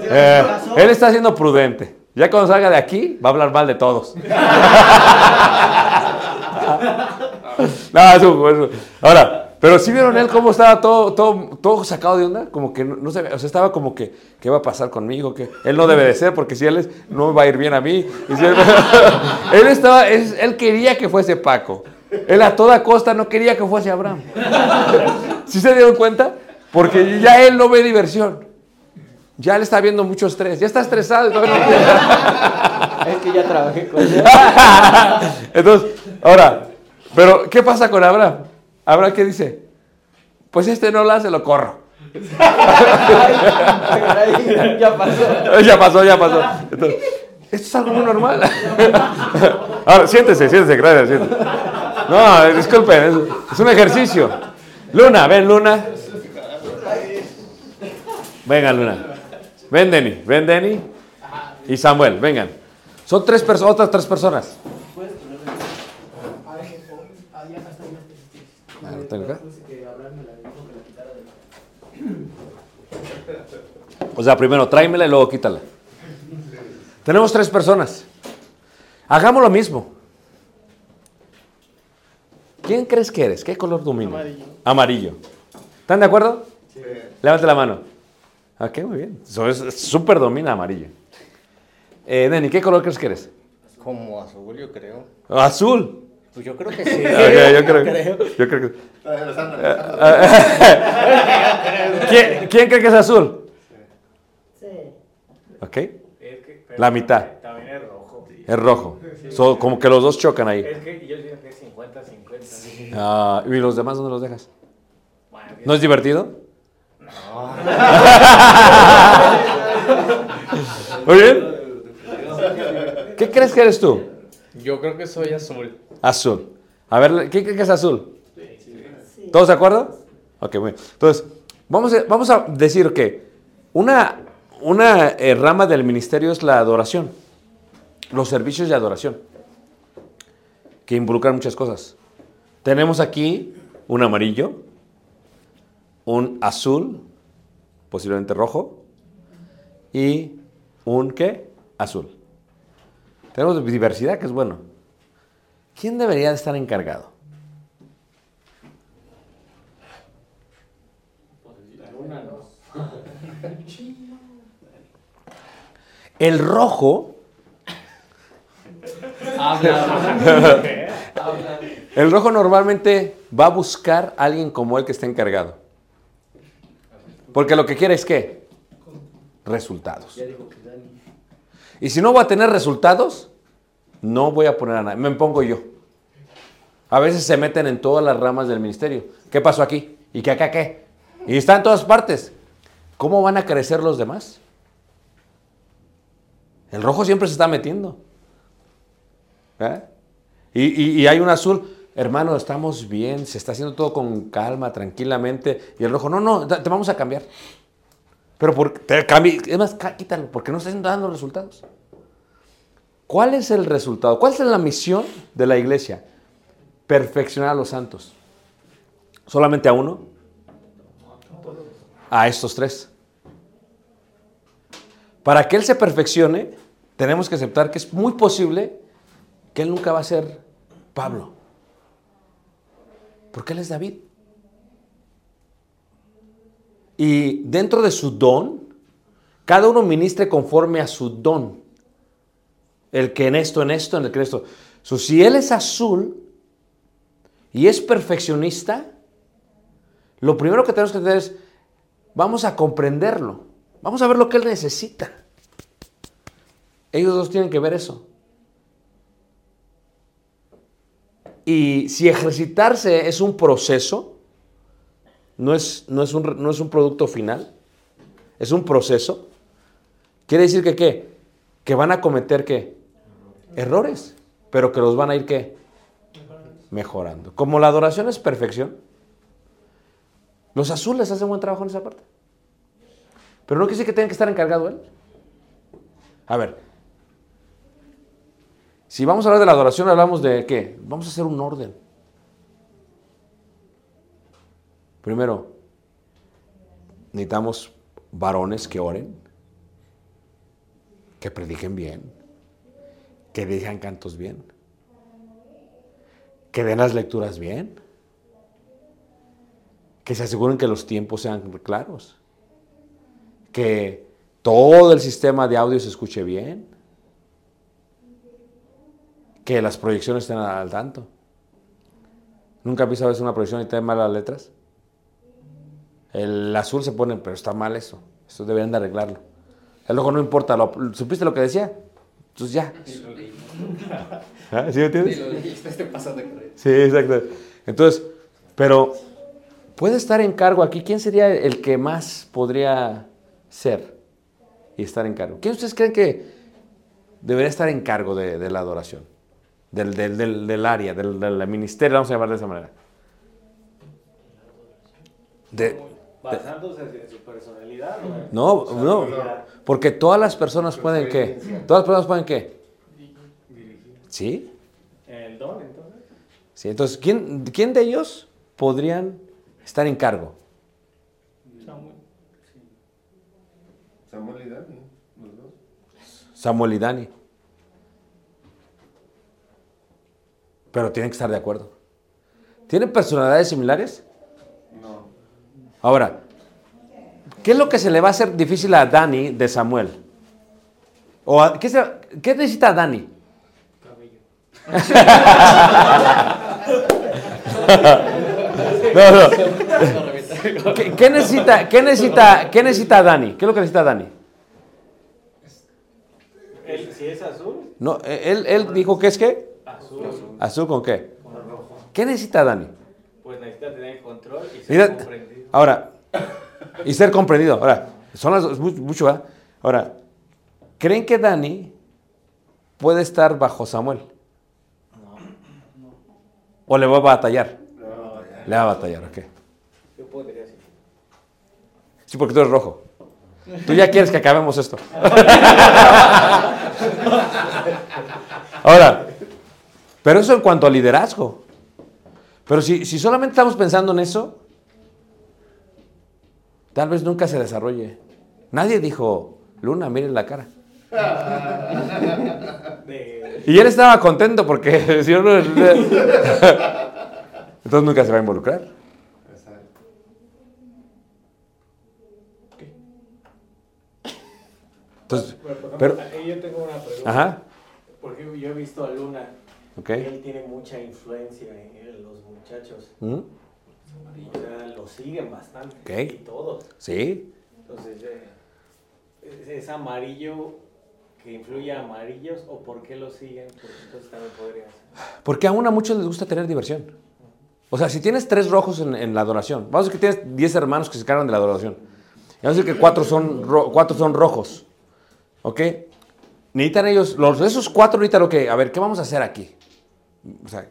Eh, él está siendo prudente. Ya cuando salga de aquí, va a hablar mal de todos. no, eso- eso- Ahora, Pero sí vieron él cómo estaba todo, todo, todo sacado de onda, como que no, no sabía, o sea, estaba como que, ¿qué va a pasar conmigo? Que él no debe de ser, porque si él es, no me va a ir bien a mí. Y si él, él estaba, es- él quería que fuese Paco. Él a toda costa no quería que fuese Abraham. ¿Sí se dieron cuenta? Porque ya él no ve diversión. Ya él está viendo mucho estrés. Ya está estresado. no- Es que ya trabajé con él. Entonces, ahora, pero ¿qué pasa con Abraham? Abraham, ¿qué dice? Pues este no lo hace, lo corro. Ya pasó. ya pasó, ya pasó. Entonces, esto es algo muy normal. Ahora, siéntese, siéntese, gracias, siéntese. No, disculpen, es, un ejercicio. Luna, ven, Luna. Venga, Luna. Ven, Denny, ven, Denny. Y Samuel, vengan. Son tres personas, otras tres personas. Ah. O sea, primero tráemela y luego quítala. Tenemos tres personas. Hagamos lo mismo. ¿Quién crees que eres? ¿Qué color domina? Amarillo. Amarillo. ¿Están de acuerdo? Sí. Levante la mano. Ok, muy bien. Eso es es súper domina amarillo. Eh, Denny, ¿qué color crees que eres? Como azul, yo creo. Azul. Pues yo creo que sí. Ok, yo creo, yo creo que... ¿Quién, quién cree que es azul? Ok. Que- pero La mitad. Es rojo. So, como que los dos chocan ahí. Es que yo digo que es 50-50. Ah, ¿Y los demás dónde los dejas? Bueno, ¿No es divertido? Muy bien. ¿Qué crees que eres tú? Yo creo que soy azul. Azul. A ver, ¿qué crees que es azul? ¿Todos de acuerdo? Ok, muy bien. Entonces, vamos a, vamos a decir que una, una eh, rama del ministerio es la adoración. Los servicios de adoración. Que involucran muchas cosas. Tenemos aquí un amarillo, un azul, posiblemente rojo, y un qué? Azul. Tenemos diversidad, que es bueno. ¿Quién debería de estar encargado? El rojo, el rojo normalmente va a buscar a alguien como él que esté encargado. Porque lo que quiere es qué? Resultados. Y si no voy a tener resultados, no voy a poner a nadie. Me pongo yo. A veces se meten en todas las ramas del ministerio. ¿Qué pasó aquí? ¿Y qué acá qué? Y está en todas partes. ¿Cómo van a crecer los demás? El rojo siempre se está metiendo. ¿Eh? Y, hay un azul, hermano, estamos bien, se está haciendo todo con calma, tranquilamente. Y el rojo, no, no, te vamos a cambiar. Pero por, te cambi- es más, quítalo, porque no estás dando resultados. ¿Cuál es el resultado? ¿Cuál es la misión de la iglesia? Perfeccionar a los santos. ¿Solamente a uno? A estos tres. Para que Él se perfeccione, tenemos que aceptar que es muy posible que Él nunca va a ser Pablo. Porque Él es David. Y dentro de su don, cada uno ministre conforme a su don. El que en esto, en esto, en el que en esto. Si Él es azul y es perfeccionista, lo primero que tenemos que hacer es, vamos a comprenderlo. Vamos a ver lo que Él necesita. Ellos dos tienen que ver eso. Y si ejercitarse es un proceso, no es, no es, un, no es un producto final, es un proceso, quiere decir que qué? Que van a cometer qué? Errores, pero que los van a ir qué? Mejorando. Como la adoración es perfección, los azules hacen buen trabajo en esa parte. Pero no quiere decir que tenga que estar encargado él. A ver, si vamos a hablar de la adoración, hablamos de qué? Vamos a hacer un orden. Primero, necesitamos varones que oren, que prediquen bien, que digan cantos bien, que den las lecturas bien, que se aseguren que los tiempos sean claros, que todo el sistema de audio se escuche bien, que las proyecciones estén al tanto. ¿Nunca has visto a veces una proyección y te mal las letras? El azul se pone, pero está mal eso. Esto deberían de arreglarlo. El ojo no importa. lo- ¿Supiste lo que decía? Entonces ya. ¿Ah? ¿Sí me entiendes? Este pasa de creer. Sí, exacto. Entonces, pero puede estar en cargo aquí. ¿Quién sería el que más podría ser y estar en cargo? ¿Quién ustedes creen que debería estar en cargo de, de la adoración? Del, del- del- del área, del, del ministerio, vamos a llamar de esa manera. De- Basándose en su personalidad. no, no, porque todas las personas pueden qué? Todas las personas pueden qué? ¿Sí? El don, entonces. Sí, entonces, ¿quién, ¿quién de ellos podrían estar en cargo? Samuel y Dani, los dos. Samuel y Dani. Pero tienen que estar de acuerdo. ¿Tienen personalidades similares? No. Ahora, ¿qué es lo que se le va a hacer difícil a Dani de Samuel? ¿O a- qué, se- qué necesita Dani? No, no. ¿Qué, qué necesita, qué, necesita, ¿Qué necesita Dani? ¿Qué es lo que necesita Dani? Él, si es azul, No, él, él dijo que es qué? Azul. ¿Azul con qué? Con rojo. ¿Qué necesita Dani? Pues necesita tener control y ser Mira, comprendido. ahora, y ser comprendido. Ahora, son las mu- mucho, ¿verdad? Ahora, ¿creen que Dani puede estar bajo Samuel? ¿O le va a batallar? Le va a batallar, ok. Yo podría decir. Sí, porque tú eres rojo. Tú ya quieres que acabemos esto. Ahora, pero eso en cuanto a liderazgo. Pero si, si solamente estamos pensando en eso, tal vez nunca se desarrolle. Nadie dijo, Luna, miren la cara. Y él estaba contento porque si no, entonces nunca se va a involucrar. Exacto. Entonces, pero, ahí yo tengo una pregunta. ajá, Porque yo he visto a Luna. Él tiene mucha influencia en los muchachos. ¿Mm? O sea, lo siguen bastante. Y todos. Sí, Entonces, eh, ¿es, amarillo que influye a amarillos o por qué lo siguen? Porque entonces también podría ser. Porque aún a muchos les gusta tener diversión. O sea, si tienes tres rojos en, en la adoración, vamos a decir que tienes 10 hermanos que se cargan de la adoración. Y vamos a decir que cuatro son, ro- cuatro son rojos. ¿Ok? Necesitan ellos, los esos cuatro necesitan lo que, a ver, ¿qué vamos a hacer aquí? O sea,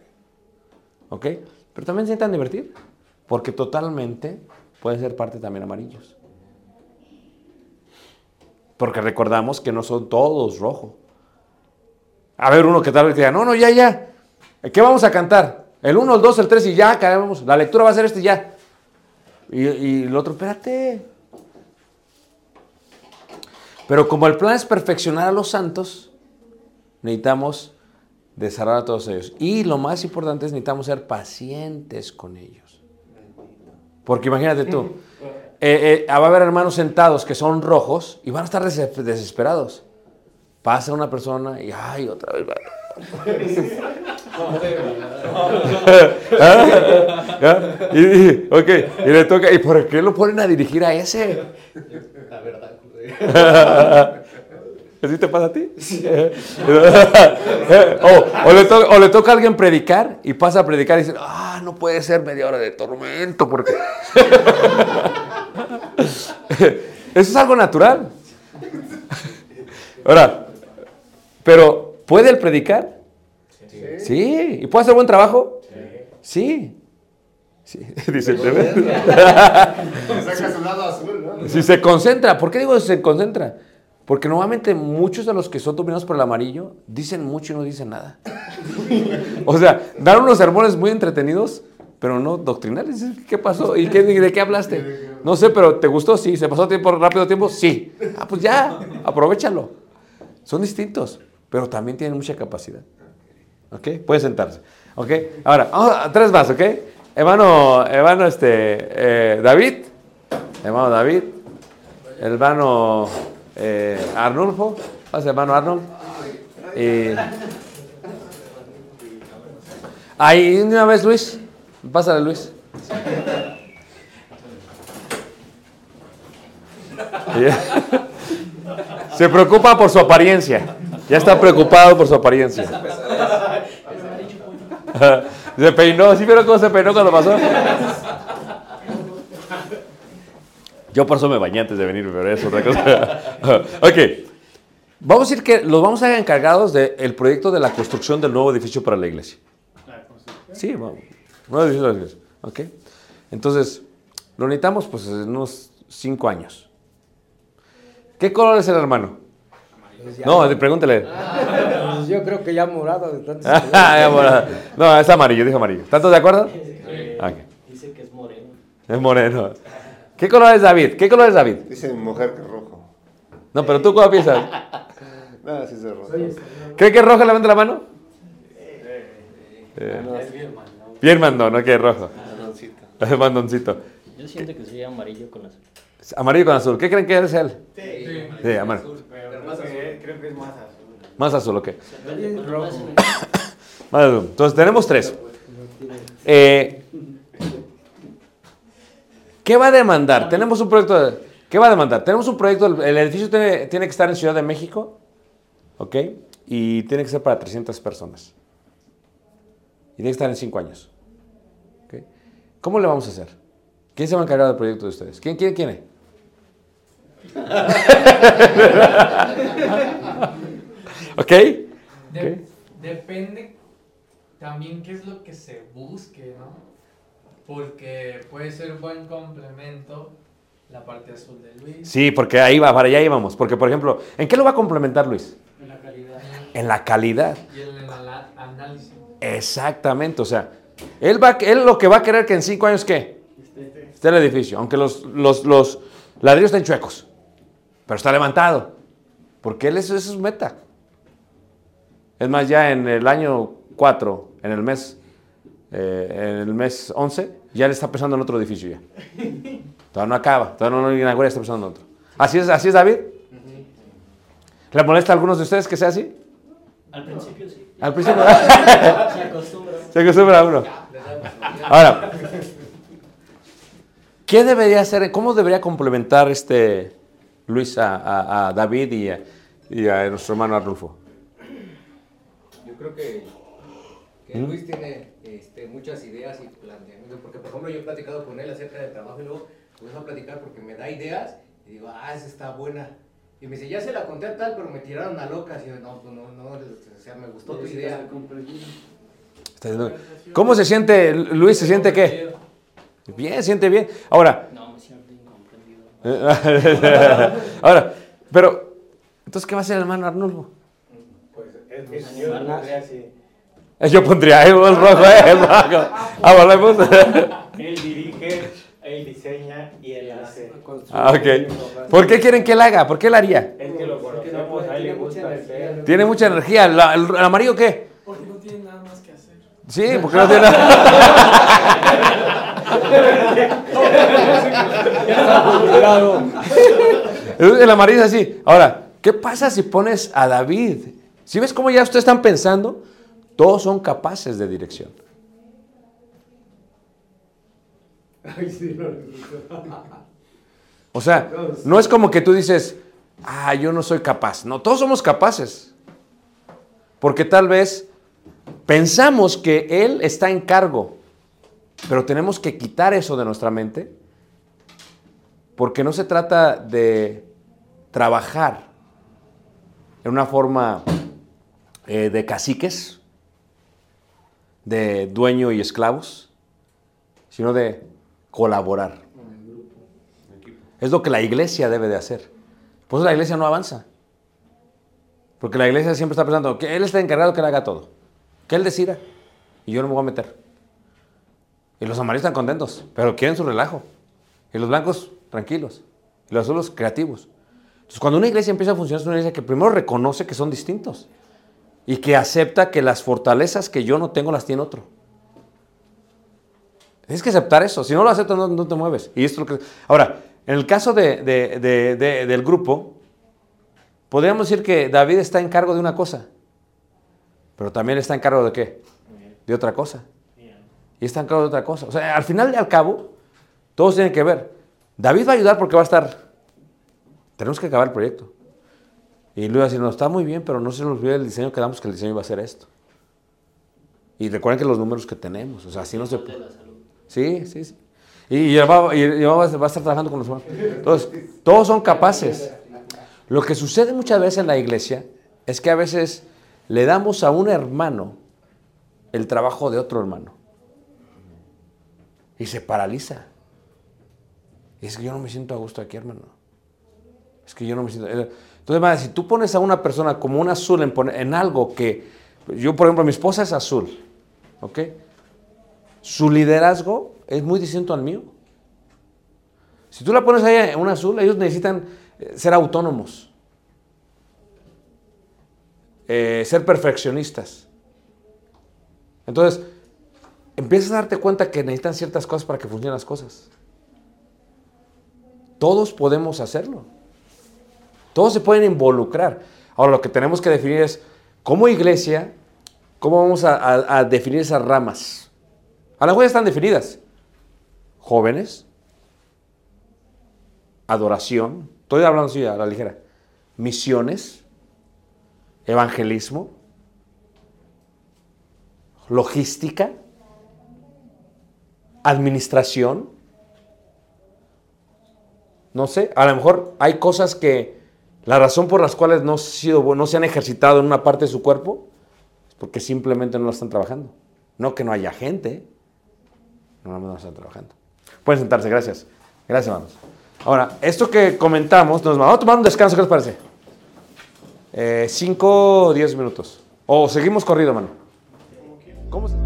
¿ok? Pero también se intentan divertir. Porque totalmente pueden ser parte también amarillos. Porque recordamos que no son todos rojos. A ver, uno que tal vez diga, no, no, ya, ya. ¿Qué vamos a cantar? El 1, el 2, el 3 y ya, acabemos. La lectura va a ser este y ya. Y, y el otro, espérate. Pero como el plan es perfeccionar a los santos, necesitamos desarrollar a todos ellos. Y lo más importante es necesitamos ser pacientes con ellos. Porque imagínate tú, eh, eh, va a haber hermanos sentados que son rojos y van a estar des- desesperados. Pasa una persona y, ay, otra vez va. ¿Ah? Y, y le toca, ¿y por qué lo ponen a dirigir a ese? La verdad. ¿Así te pasa a ti? o, o le to- o le toca a alguien predicar y pasa a predicar y dice, ah, no puede ser media hora de tormento porque... Eso es algo natural. Ahora, pero ¿puede el predicar? Sí. ¿Y puede hacer buen trabajo? Sí. Sí, dice el bebé. Saca su lado azul, ¿no? Si se concentra, ¿por qué digo se concentra? Porque normalmente muchos de los que son dominados por el amarillo dicen mucho y no dicen nada. O sea, dan unos sermones muy entretenidos, pero no doctrinales. ¿Qué pasó? ¿Y de qué hablaste? No sé, pero ¿te gustó? Sí. ¿Se pasó tiempo rápido tiempo? Sí. Ah, pues ya, aprovechalo. Son distintos, pero también tienen mucha capacidad. ¿Ok? Pueden sentarse. ¿Ok? Ahora, vamos a- tres más, ¿ok? hermano, hermano, este, eh, David, hermano David, hermano eh, Arnulfo, pasa hermano Arnold. Y, ahí una vez Luis, pásale Luis. Se preocupa por su apariencia. Ya está preocupado por su apariencia. Se peinó, ¿sí vieron cómo se peinó cuando pasó? Yo por eso me bañé antes de venir, pero es otra cosa. ok. Vamos a decir que los vamos a hacer encargados del proyecto de la construcción del nuevo edificio para la iglesia. Sí, vamos. Nuevo edificio para la iglesia. Ok. Entonces, lo necesitamos pues en unos cinco años. ¿Qué color es el hermano? No, pregúntele. Pues yo creo que ya morado de tanto. Ya, bueno. no, es amarillo, dijo amarillo. ¿Tantos de acuerdo? Ok. Dice que es moreno. Es moreno. ¿Qué color es David? ¿Qué color es David? Dice mi mujer que es rojo. No, pero tú cómo piensas. Nada, sí es rojo. ¿Cree que es rojo? Levanta la mano. Eh, Es bien mandón, no que es rojo. Marroncito. Es mandoncito. Yo siento que soy amarillo con azul. Amarillo con azul. ¿Qué creen que es él? Sí, amarillo. Pero más creo que es más azul. Más azul, ok. Más azul. Entonces tenemos tres. Eh, ¿Qué va a demandar? Tenemos un proyecto. ¿Qué va a demandar? Tenemos un proyecto. El edificio tiene, tiene que estar en Ciudad de México. ¿Ok? Y tiene que ser para 300 personas. Y tiene que estar en 5 años. ¿Ok? ¿Cómo le vamos a hacer? ¿Quién se va a encargar del proyecto de ustedes? ¿Quién quién? ¿Ok? De- Ok. Depende también qué es lo que se busque, ¿no? Porque puede ser un buen complemento la parte azul de Luis. Sí, porque ahí va, para allá íbamos. Porque, por ejemplo, ¿en qué lo va a complementar Luis? En la calidad. En la calidad. Y en el análisis. Exactamente, o sea, él, va, él lo que va a querer que en cinco años, ¿qué? Esté el edificio, aunque los, los, los ladrillos estén chuecos, pero está levantado, porque él eso, eso es su meta. Es más, ya en el año 4, en el mes, eh, en el mes 11, ya le está pensando en otro edificio ya. Todavía no acaba, todavía no lo inaugura, está pensando en otro. ¿Así es, así es David? ¿Le molesta a algunos de ustedes que sea así? Al principio sí. Al principio. Se acostumbra. Se acostumbra uno. Ahora, ¿qué debería hacer? ¿Cómo debería complementar este Luis a, a- a David y a, y a nuestro hermano Arnulfo? Yo creo que, que Luis tiene este, muchas ideas y planteamientos, porque por ejemplo yo he platicado con él acerca del trabajo y luego empiezo a platicar porque me da ideas y digo, ah, esa está buena. Y me dice, ya se la conté a tal, pero me tiraron a locas. Y yo, no, pues no, no, o sea, me gustó tu idea. Está diciendo- ¿Cómo se siente Luis? ¿Se siente qué? Bien, se siente bien. Ahora, No, me siento incomprendido. ahora, pero, entonces, ¿qué va a hacer el hermano Arnulfo? Pues es, es, yo pondría. Eh, Yo pondría el rojo, eh, el rojo. Ah, volvemos. Él dirige, él diseña y él hace. Ah, ok. ¿Por qué quieren que él haga? ¿Por qué él haría? Es que lo conocemos, a él le gusta hacer. Tiene mucha energía. ¿La- ¿El, el amarillo qué? Porque no tiene nada más que hacer. Sí, porque no tiene nada. El amarillo es así. Ahora, ¿qué pasa si pones a David? Si ves cómo ya ustedes están pensando, todos son capaces de dirección. O sea, no es como que tú dices, ah, yo no soy capaz. No, todos somos capaces. Porque tal vez pensamos que Él está en cargo, pero tenemos que quitar eso de nuestra mente, porque no se trata de trabajar en una forma eh, de caciques, de dueño y esclavos, sino de colaborar. Es lo que la iglesia debe de hacer. Por eso la iglesia no avanza. Porque la iglesia siempre está pensando que Él está encargado que Él haga todo. Que Él decida. Y yo no me voy a meter. Y los amarillos están contentos, pero quieren su relajo. Y los blancos, tranquilos. Y los azules, creativos. Entonces, cuando una iglesia empieza a funcionar, es una iglesia que primero reconoce que son distintos. Y que acepta que las fortalezas que yo no tengo las tiene otro. Tienes que aceptar eso. Si no lo aceptas, no, te mueves. Y esto es lo que... Ahora, en el caso de- del grupo, podríamos decir que David está en cargo de una cosa, pero también está en cargo de qué? De otra cosa. Y está en cargo de otra cosa. O sea, al final y al cabo, todos tienen que ver. David va a ayudar porque va a estar... Tenemos que acabar el proyecto. Y luego decir, no, está muy bien, pero no se nos olvide el diseño que damos, que el diseño iba a ser esto. Y recuerden que los números que tenemos, o sea, así no se puede. Sí, sí, sí. Y ya va, y ya va, va a estar trabajando con los humanos. Entonces, todos son capaces. Lo que sucede muchas veces en la iglesia es que a veces le damos a un hermano el trabajo de otro hermano. Y se paraliza. Y es que yo no me siento a gusto aquí, hermano. Es que yo no me siento... Entonces, madre, si tú pones a una persona como un azul en algo que... Yo, por ejemplo, mi esposa es azul. ¿Ok? Su liderazgo es muy distinto al mío. Si tú la pones ahí en un azul, ellos necesitan eh, ser autónomos. Eh, ser perfeccionistas. Entonces, empiezas a darte cuenta que necesitan ciertas cosas para que funcionen las cosas. Todos podemos hacerlo. Todos se pueden involucrar. Ahora lo que tenemos que definir es, como iglesia, ¿cómo vamos a, definir esas ramas? A lo mejor están definidas. Jóvenes, adoración, estoy hablando así a la ligera, misiones, evangelismo, logística, administración. No sé, a lo mejor hay cosas que la razón por las cuales no, se han ejercitado en una parte de su cuerpo es porque simplemente no lo están trabajando. No que no haya gente, no, no están trabajando. Pueden sentarse, gracias. Gracias, hermanos. Ahora, esto que comentamos, nos vamos a tomar un descanso, ¿qué les parece? 5 o 10 minutos. O seguimos corrido, hermano. ¿Cómo se-